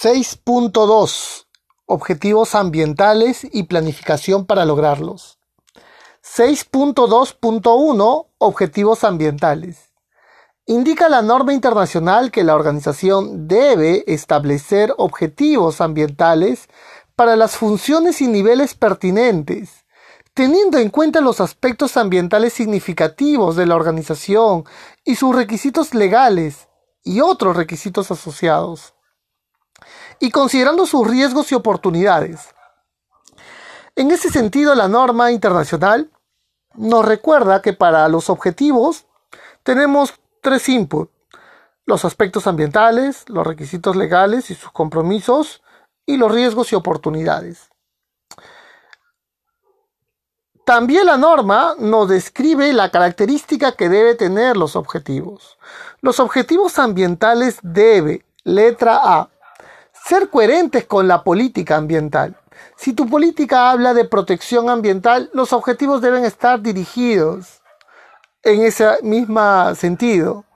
6.2 Objetivos ambientales y planificación para lograrlos. 6.2.1 Objetivos ambientales. Indica la norma internacional que la organización debe establecer objetivos ambientales para las funciones y niveles pertinentes, teniendo en cuenta los aspectos ambientales significativos de la organización y sus requisitos legales y otros requisitos asociados y considerando sus riesgos y oportunidades. En ese sentido, la norma internacional nos recuerda que para los objetivos tenemos tres inputs, los aspectos ambientales, los requisitos legales y sus compromisos, y los riesgos y oportunidades. También la norma nos describe la característica que debe tener los objetivos. Los objetivos ambientales debe, letra A, ser coherentes con la política ambiental. Si tu política habla de protección ambiental, los objetivos deben estar dirigidos en ese mismo sentido.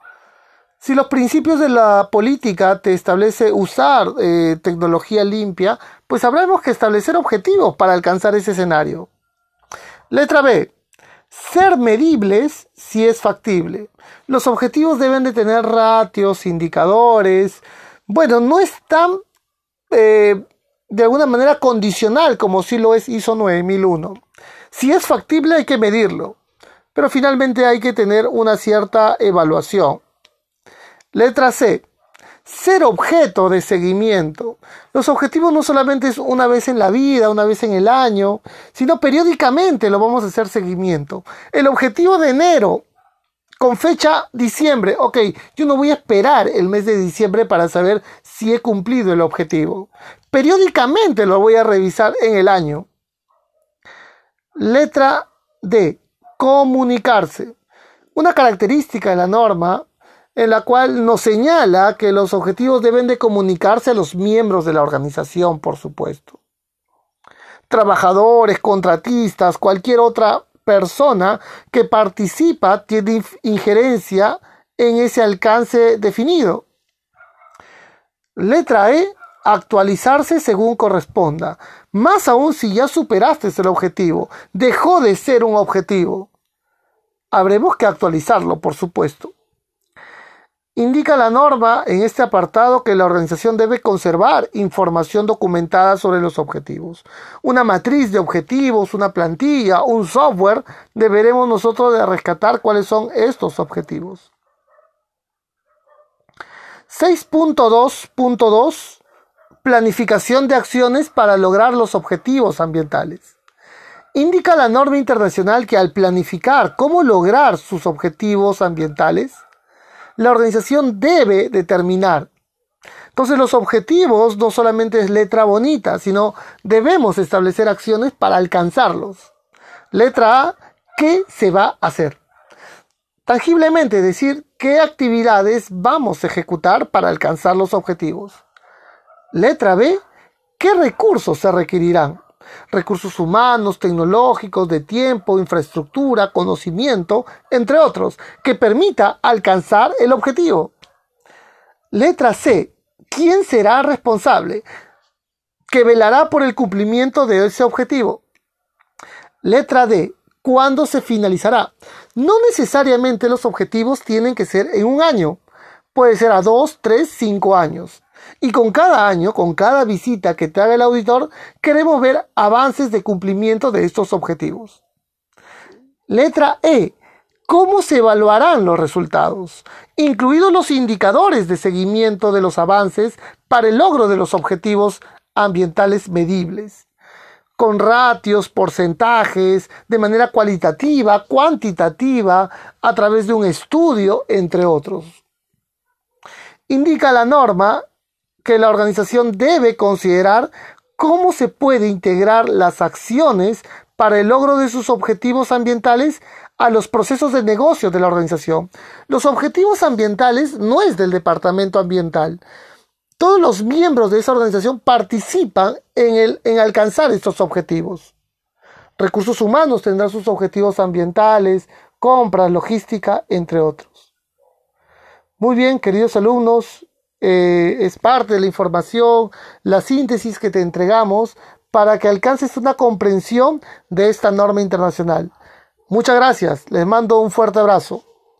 Si los principios de la política te establece usar eh, tecnología limpia, pues habremos que establecer objetivos para alcanzar ese escenario. Letra B. Ser medibles si es factible. Los objetivos deben de tener ratios, indicadores. Bueno, no están eh, de alguna manera condicional, como si lo es ISO 9001. Si es factible hay que medirlo, pero finalmente hay que tener una cierta evaluación. Letra C. Ser objeto de seguimiento. Los objetivos no solamente es una vez en la vida, una vez en el año, sino periódicamente lo vamos a hacer seguimiento. El objetivo de enero con fecha diciembre. Ok, yo no voy a esperar el mes de diciembre para saber si he cumplido el objetivo. Periódicamente lo voy a revisar en el año. Letra D. Comunicarse. Una característica de la norma en la cual nos señala que los objetivos deben de comunicarse a los miembros de la organización, por supuesto. Trabajadores, contratistas, cualquier otra persona que participa tiene injerencia en ese alcance definido. Letra E, actualizarse según corresponda. Más aún si ya superaste el objetivo, dejó de ser un objetivo. Habremos que actualizarlo, por supuesto. Indica la norma en este apartado que la organización debe conservar información documentada sobre los objetivos. Una matriz de objetivos, una plantilla, un software, deberemos nosotros de rescatar cuáles son estos objetivos. 6.2.2 Planificación de acciones para lograr los objetivos ambientales. Indica la norma internacional que al planificar cómo lograr sus objetivos ambientales, la organización debe determinar. Entonces los objetivos no solamente es letra bonita, sino debemos establecer acciones para alcanzarlos. Letra A, ¿qué se va a hacer? Tangiblemente decir qué actividades vamos a ejecutar para alcanzar los objetivos. Letra B, ¿qué recursos se requerirán? Recursos humanos, tecnológicos, de tiempo, infraestructura, conocimiento, entre otros, que permita alcanzar el objetivo. Letra C. ¿Quién será responsable? Que velará por el cumplimiento de ese objetivo. Letra D. ¿Cuándo se finalizará? No necesariamente los objetivos tienen que ser en un año. Puede ser a dos, tres, cinco años. Y con cada año, con cada visita que te haga el auditor, queremos ver avances de cumplimiento de estos objetivos. Letra E. ¿Cómo se evaluarán los resultados? Incluidos los indicadores de seguimiento de los avances para el logro de los objetivos ambientales medibles con ratios, porcentajes, de manera cualitativa, cuantitativa, a través de un estudio, entre otros. Indica la norma que la organización debe considerar cómo se puede integrar las acciones para el logro de sus objetivos ambientales a los procesos de negocio de la organización. Los objetivos ambientales no es del departamento ambiental. Todos los miembros de esa organización participan en, el, en alcanzar estos objetivos. Recursos humanos tendrán sus objetivos ambientales, compras, logística, entre otros. Muy bien, queridos alumnos, eh, es parte de la información, la síntesis que te entregamos para que alcances una comprensión de esta norma internacional. Muchas gracias, les mando un fuerte abrazo.